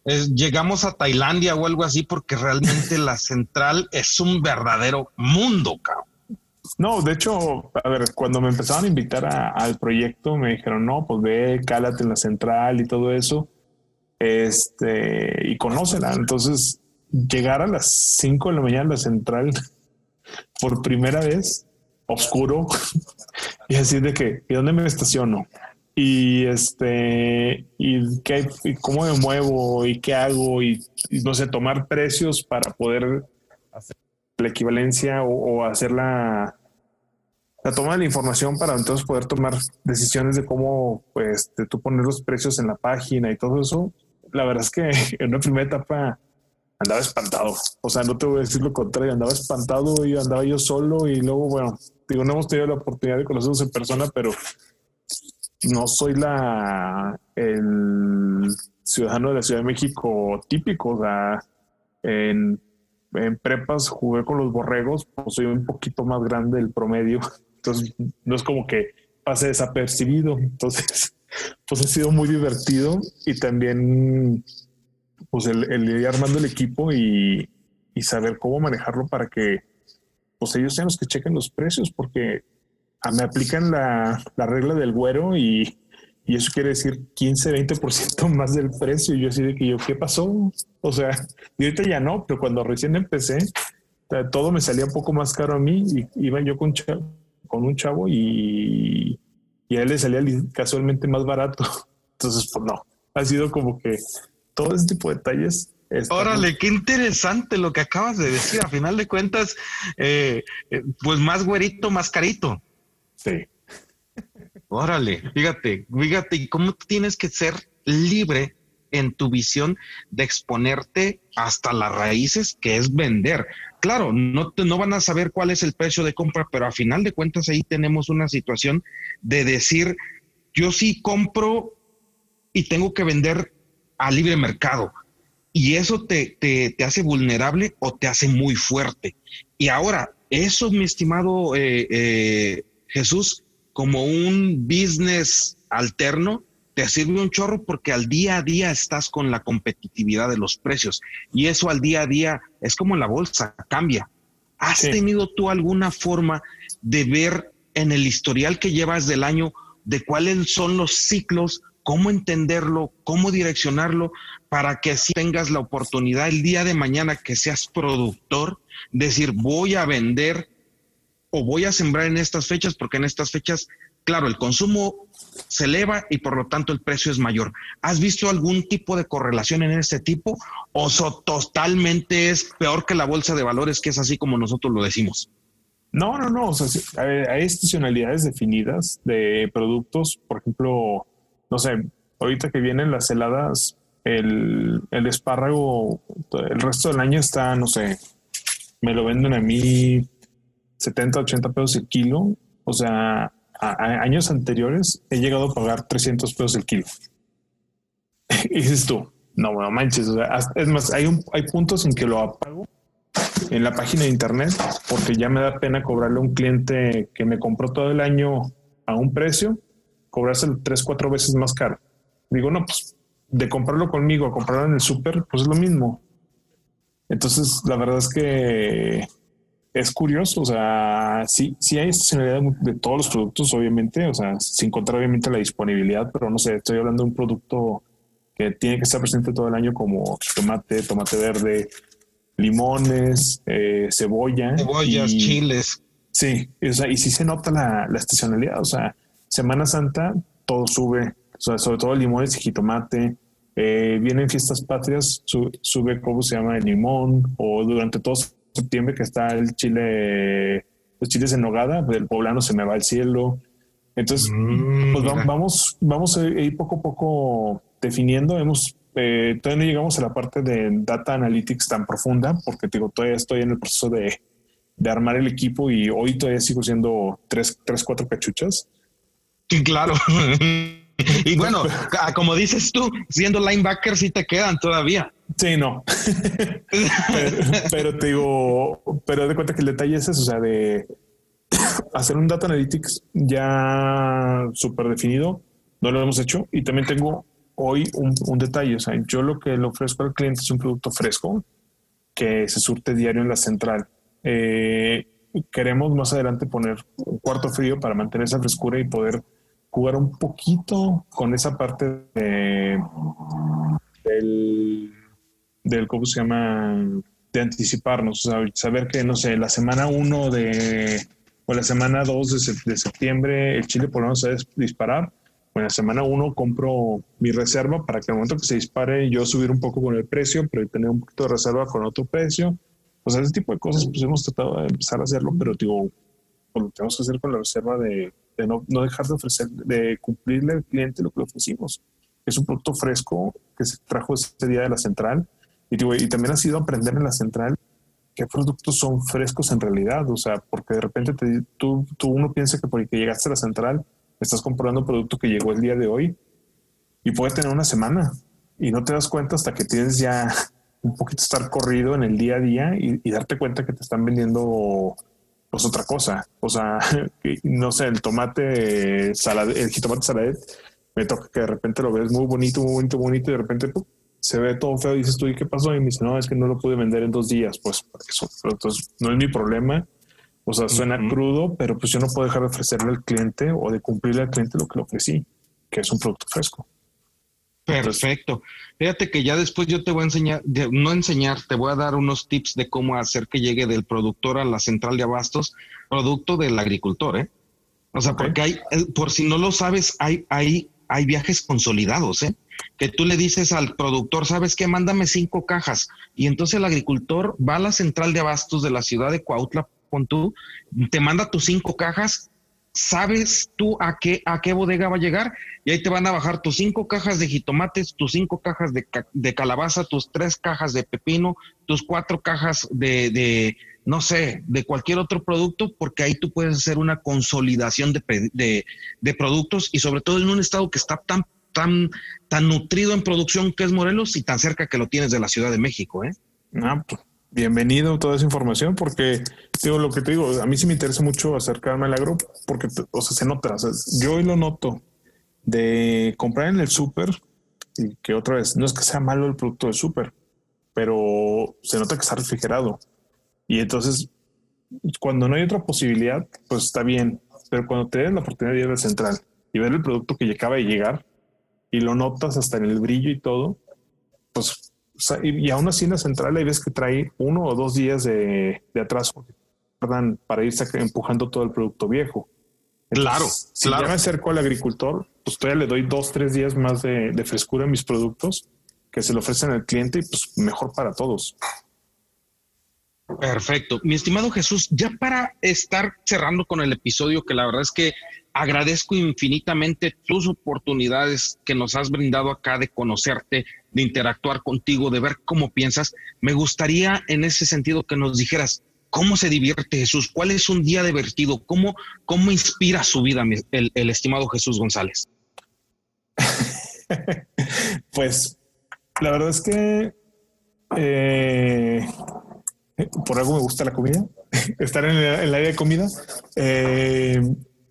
llegamos a Tailandia o algo así, porque realmente la central es un verdadero mundo, cabrón. No, de hecho, a ver, cuando me empezaron a invitar al proyecto, me dijeron, no, pues ve, cálate en la central y todo eso. Este, y conócela. Entonces, llegar a las 5 de la mañana a la central por primera vez, oscuro, y así de que, ¿y dónde me estaciono? Y este, y, qué, y cómo me muevo y qué hago, y, no sé, tomar precios para poder hacer la equivalencia o, hacer la, la toma de la información para entonces poder tomar decisiones de cómo pues tú poner los precios en la página y todo eso. La verdad es que en una primera etapa andaba espantado. O sea, no te voy a decir lo contrario, andaba espantado y andaba yo solo y luego, bueno, digo, no hemos tenido la oportunidad de conocernos en persona, pero no soy la el ciudadano de la Ciudad de México típico. O sea, en, en prepas jugué con los borregos, pues soy un poquito más grande del promedio. Entonces, no es como que pase desapercibido. Entonces, pues ha sido muy divertido y también pues el, ir armando el equipo y, saber cómo manejarlo para que pues ellos sean los que chequen los precios, porque me aplican la, regla del güero y, eso quiere decir 15, 20% más del precio. Y yo así de que yo, ¿qué pasó? O sea, y ahorita ya no, pero cuando recién empecé, todo me salía un poco más caro a mí y iba yo con, con un chavo y, y a él le salía casualmente más barato. Entonces, pues no, ha sido como que todo ese tipo de detalles. Órale, qué interesante lo que acabas de decir. A final de cuentas, eh, eh, pues más güerito, más carito. Sí. Órale, fíjate, fíjate cómo tienes que ser libre en tu visión de exponerte hasta las raíces, que es vender. Claro, no, te, no van a saber cuál es el precio de compra, pero a final de cuentas ahí tenemos una situación de decir, yo sí compro y tengo que vender a libre mercado. Y eso te, te, hace vulnerable o te hace muy fuerte. Y ahora, eso, mi estimado eh, eh, Jesús, como un business alterno, te sirve un chorro porque al día a día estás con la competitividad de los precios y eso al día a día es como la bolsa, cambia. ¿Has tenido tú alguna forma de ver en el historial que llevas del año de cuáles son los ciclos, cómo entenderlo, cómo direccionarlo para que así tengas la oportunidad el día de mañana que seas productor, decir voy a vender o voy a sembrar en estas fechas porque en estas fechas claro, el consumo se eleva y por lo tanto el precio es mayor. ¿Has visto algún tipo de correlación en este tipo o totalmente es peor que la bolsa de valores, que es así como nosotros lo decimos? No, no, no. O sea, hay estacionalidades definidas de productos. Por ejemplo, no sé, ahorita que vienen las heladas, el, el espárrago, el resto del año está, no sé, me lo venden a mí 70, 80 pesos el kilo. O sea, años anteriores he llegado a pagar 300 pesos el kilo. y dices tú, no, no manches. es más, hay, hay puntos en que lo apago en la página de internet porque ya me da pena cobrarle a un cliente que me compró todo el año a un precio, cobrárselo tres, cuatro veces más caro. Digo, no, pues de comprarlo conmigo a comprarlo en el súper, pues es lo mismo. Entonces, la verdad es que es curioso, o sea, sí, sí hay estacionalidad de todos los productos, obviamente, o sea, sin contar obviamente la disponibilidad, pero no sé, estoy hablando de un producto que tiene que estar presente todo el año como tomate, tomate verde, limones, eh, cebolla. Cebollas, chiles. Sí, o sea, y sí se nota la, la, estacionalidad, o sea, Semana Santa todo sube, o sea, sobre todo limones y jitomate, eh, vienen fiestas patrias, sube, ¿cómo se llama? El limón, o durante todo septiembre que está el chile, los chiles en nogada, el poblano se me va al cielo. Entonces, mm, pues vamos, vamos a ir poco a poco definiendo. Hemos, eh, todavía no llegamos a la parte de data analytics tan profunda, porque digo, todavía estoy en el proceso de, de armar el equipo y hoy todavía sigo siendo tres, tres cuatro cachuchas. Claro. y bueno, como dices tú, siendo linebacker sí te quedan todavía. Sí, no. pero, te digo, pero de cuenta que el detalle es eso, o sea, de hacer un data analytics ya súper definido, no lo hemos hecho. Y también tengo hoy un, detalle, o sea, yo lo que le ofrezco al cliente es un producto fresco que se surte diario en la central. Eh, queremos más adelante poner un cuarto frío para mantener esa frescura y poder jugar un poquito con esa parte de, del del, ¿cómo se llama? De anticiparnos, o sea, saber que, no sé, la semana 1 de, o la semana 2 de, septiembre el Chile por lo menos se disparar. Bueno, la semana 1 compro mi reserva para que al momento que se dispare yo subir un poco con el precio, pero tener un poquito de reserva con otro precio. O sea, ese tipo de cosas, pues hemos tratado de empezar a hacerlo, pero digo, pues, lo tenemos que hacer con la reserva de, de no, dejar de ofrecer, de cumplirle al cliente lo que le ofrecimos. Es un producto fresco que se trajo ese día de la central y, también ha sido aprender en la central qué productos son frescos en realidad. O sea, porque de repente tú, tú, uno piensa que porque llegaste a la central estás comprando un producto que llegó el día de hoy y puede tener una semana y no te das cuenta hasta que tienes ya un poquito estar corrido en el día a día y, darte cuenta que te están vendiendo pues otra cosa. O sea, no sé, el tomate salad, el jitomate saladet, me toca que de repente lo ves muy bonito, muy bonito, bonito y de repente se ve todo feo, dices tú, ¿y qué pasó? Y me dice, no, es que no lo pude vender en dos días, pues, eso, entonces no es mi problema. O sea, suena crudo, pero pues yo no puedo dejar de ofrecerle al cliente o de cumplirle al cliente lo que le ofrecí, que es un producto fresco. Perfecto. Fíjate que ya después yo te voy a enseñar, no enseñar, te voy a dar unos tips de cómo hacer que llegue del productor a la central de abastos, producto del agricultor, ¿eh? O sea, porque hay, eh, por si no lo sabes, hay, hay, hay viajes consolidados, ¿eh? que tú le dices al productor, ¿sabes qué? Mándame cinco cajas. Y entonces el agricultor va a la central de abastos de la ciudad de Cuautla, tú, te manda tus cinco cajas, sabes tú a qué, a qué bodega va a llegar y ahí te van a bajar tus cinco cajas de jitomates, tus cinco cajas de, de calabaza, tus tres cajas de pepino, tus cuatro cajas de, de, no sé, de cualquier otro producto, porque ahí tú puedes hacer una consolidación de, de, productos y sobre todo en un estado que está tan tan, tan nutrido en producción que es Morelos y tan cerca que lo tienes de la Ciudad de México. ¿eh? Ah, pues, bienvenido toda esa información porque digo, lo que te digo, a mí sí me interesa mucho acercarme al agro porque, o sea, se nota, o sea, yo hoy lo noto de comprar en el súper y que otra vez, no es que sea malo el producto del súper, pero se nota que está refrigerado. Y entonces, cuando no hay otra posibilidad, pues está bien. Pero cuando te den la oportunidad de ir al central y ver el producto que acaba de llegar y lo notas hasta en el brillo y todo, pues, y, aún así en la central hay veces que trae uno o dos días de, atraso para irse empujando todo el producto viejo. claro, si claro. ya me acerco al agricultor, pues todavía le doy dos, tres días más de, de frescura a mis productos que se le ofrecen al cliente y pues mejor para todos. Perfecto. Mi estimado Jesús, ya para estar cerrando con el episodio, que la verdad es que agradezco infinitamente tus oportunidades que nos has brindado acá de conocerte, de interactuar contigo, de ver cómo piensas, me gustaría en ese sentido que nos dijeras cómo se divierte Jesús, cuál es un día divertido, cómo, cómo inspira su vida el, estimado Jesús González. pues la verdad es que eh, por algo me gusta la comida, estar en el, área de comida. Eh,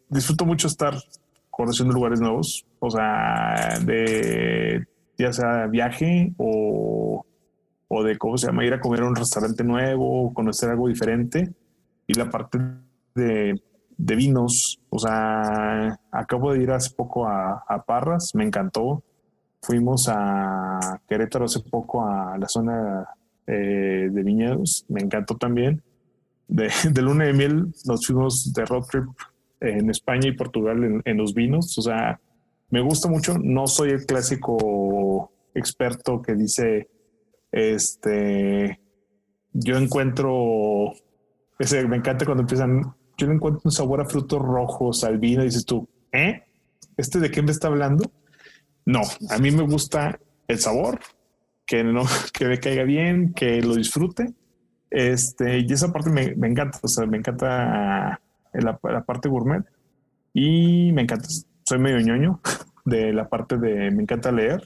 disfruto mucho estar conociendo lugares nuevos, o sea, de ya sea viaje o, o de cómo se llama, ir a comer a un restaurante nuevo, conocer algo diferente. Y la parte de, de vinos, o sea, acabo de ir hace poco a, a Parras, me encantó. Fuimos a Querétaro hace poco a la zona eh, de viñedos, me encantó también. De, de, luna de miel nos fuimos de road trip en España y Portugal en, en, los vinos, o sea, me gusta mucho, no soy el clásico experto que dice, este, yo encuentro, ese, me encanta cuando empiezan, yo le encuentro un sabor a frutos rojos, al vino, dices tú, ¿eh? ¿Este de qué me está hablando? No, a mí me gusta el sabor, que no, que me caiga bien, que lo disfrute. Este, y esa parte me, me encanta, o sea, me encanta la, la, parte gourmet y me encanta, soy medio ñoño de la parte de, me encanta leer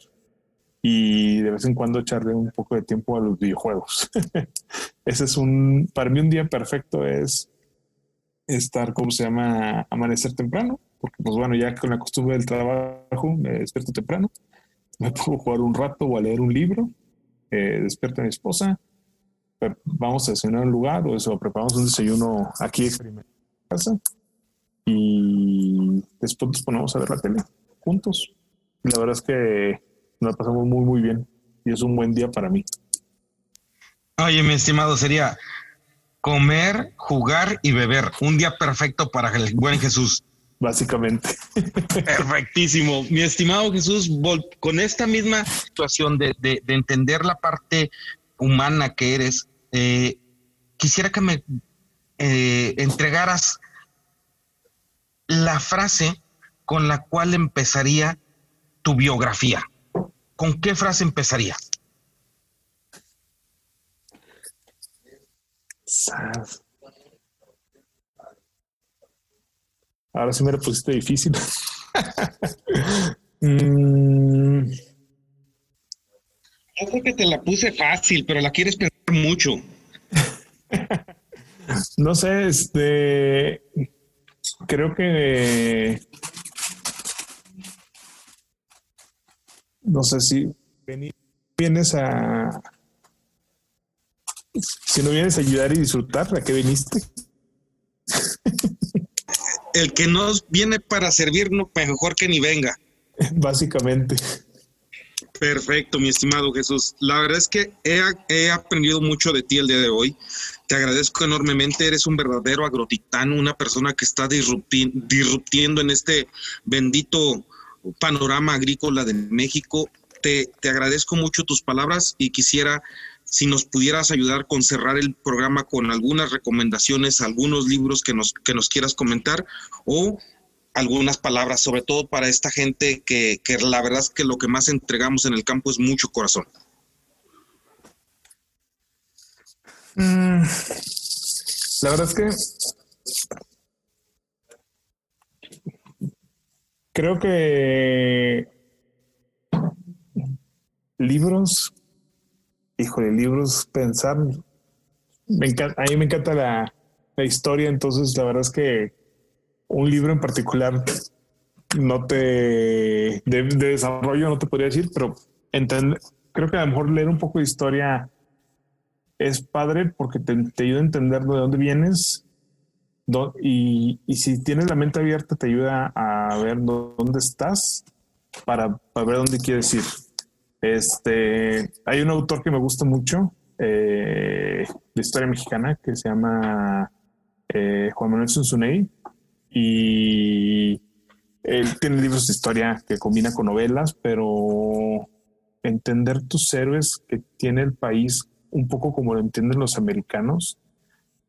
y de vez en cuando echarle un poco de tiempo a los videojuegos. Ese es un, para mí un día perfecto es estar, ¿cómo se llama? Amanecer temprano, porque pues bueno, ya con la costumbre del trabajo me despierto temprano me puedo jugar un rato o a leer un libro, eh, despierto a mi esposa, vamos a cenar en un lugar o eso, preparamos un desayuno aquí en casa y después nos ponemos a ver la tele juntos. La verdad es que nos pasamos muy, muy bien y es un buen día para mí. Oye, mi estimado, sería comer, jugar y beber. Un día perfecto para el buen Jesús básicamente. Perfectísimo. Mi estimado Jesús, con esta misma situación de, de, de entender la parte humana que eres, eh, quisiera que me eh, entregaras la frase con la cual empezaría tu biografía. ¿Con qué frase empezaría? Ahora sí me lo pusiste difícil. mm. Yo creo que te la puse fácil, pero la quieres pensar mucho. no sé, este. Creo que. No sé si vienes a. Si no vienes a ayudar y disfrutar, ¿a qué viniste? el que no viene para servirnos, mejor que ni venga. Básicamente. Perfecto, mi estimado Jesús. La verdad es que he, he, aprendido mucho de ti el día de hoy. Te agradezco enormemente. Eres un verdadero agrotitano, una persona que está disrupti disruptiendo en este bendito panorama agrícola de México. Te, te agradezco mucho tus palabras y quisiera si nos pudieras ayudar con cerrar el programa con algunas recomendaciones, algunos libros que nos, que nos quieras comentar o algunas palabras, sobre todo para esta gente que, que, la verdad es que lo que más entregamos en el campo es mucho corazón. Mm, la verdad es que creo que libros híjole, libros, pensar. A mí me encanta la, la historia, entonces la verdad es que un libro en particular no te de, desarrollo no te podría decir, pero creo que a lo mejor leer un poco de historia es padre porque te, ayuda a entender de dónde vienes y, y, si tienes la mente abierta te ayuda a ver dónde estás para, ver dónde quieres ir. Este, hay un autor que me gusta mucho eh, de historia mexicana que se llama eh, Juan Manuel Zunzunei y él tiene libros de historia que combina con novelas, pero entender tus héroes que tiene el país un poco como lo entienden los americanos,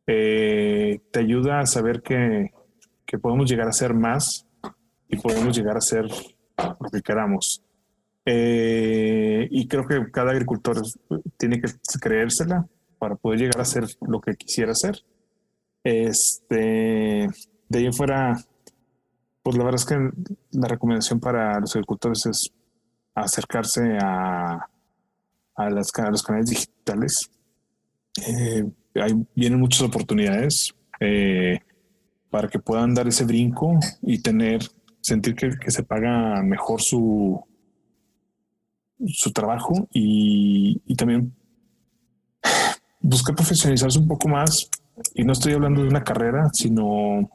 eh, te ayuda a saber que, que, podemos llegar a ser más y podemos llegar a ser lo que queramos. Eh, y creo que cada agricultor tiene que creérsela para poder llegar a ser lo que quisiera ser. Este, de ahí en fuera, pues la verdad es que la recomendación para los agricultores es acercarse a, a, las, los canales digitales. Eh, vienen muchas oportunidades eh, para que puedan dar ese brinco y tener, sentir que, se paga mejor su, su trabajo y, y también buscar profesionalizarse un poco más. Y no estoy hablando de una carrera, sino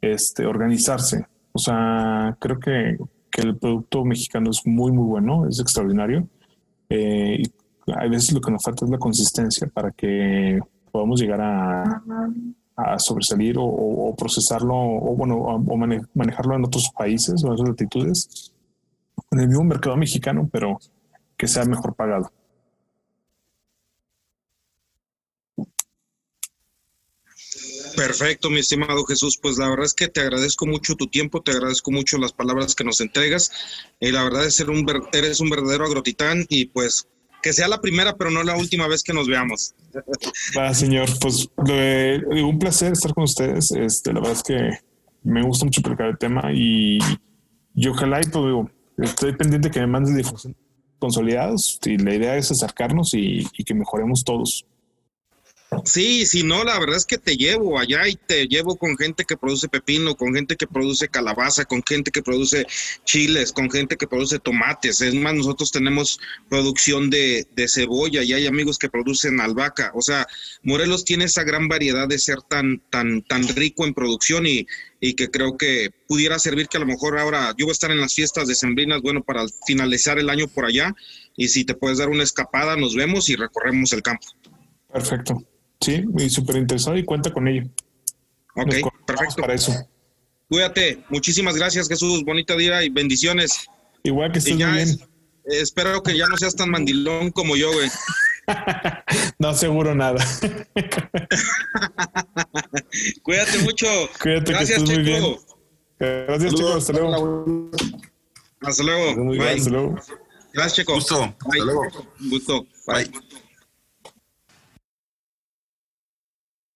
este, organizarse. O sea, creo que, el producto mexicano es muy, muy bueno, es extraordinario. Eh, y hay veces lo que nos falta es la consistencia para que podamos llegar a, sobresalir o, procesarlo o, bueno, o manejarlo en otros países o en otras latitudes, en el mismo mercado mexicano, pero que sea mejor pagado. Perfecto, mi estimado Jesús. Pues la verdad es que te agradezco mucho tu tiempo, te agradezco mucho las palabras que nos entregas. Y la verdad es que eres un verdadero agrotitán y pues que sea la primera, pero no la última vez que nos veamos. Va, señor, pues un placer estar con ustedes. Este, la verdad es que me gusta mucho explicar el tema y, ojalá y pues, digo, estoy pendiente que me mandes difusión consolidados y la idea es acercarnos y que mejoremos todos. Sí, si no, la verdad es que te llevo allá y te llevo con gente que produce pepino, con gente que produce calabaza, con gente que produce chiles, con gente que produce tomates. Es más, nosotros tenemos producción de, de cebolla y hay amigos que producen albahaca. O sea, Morelos tiene esa gran variedad de ser tan, tan, tan rico en producción y, y que creo que pudiera servir que a lo mejor ahora yo voy a estar en las fiestas de Sembrinas, bueno, para finalizar el año por allá. Y si te puedes dar una escapada, nos vemos y recorremos el campo. Perfecto. Sí, y súper interesado y cuenta con ello. Ok, perfecto. Para eso. Cuídate. Muchísimas gracias, Jesús. Bonita día y bendiciones. Igual que estés muy bien. espero que ya no seas tan mandilón como yo, güey. no aseguro nada. Cuídate mucho. Cuídate gracias, que estés muy bien. Gracias, chicos. Hasta luego. Hasta luego. Hasta luego. Gracias, Checo. Gusto. Hasta luego. Gusto. Bye.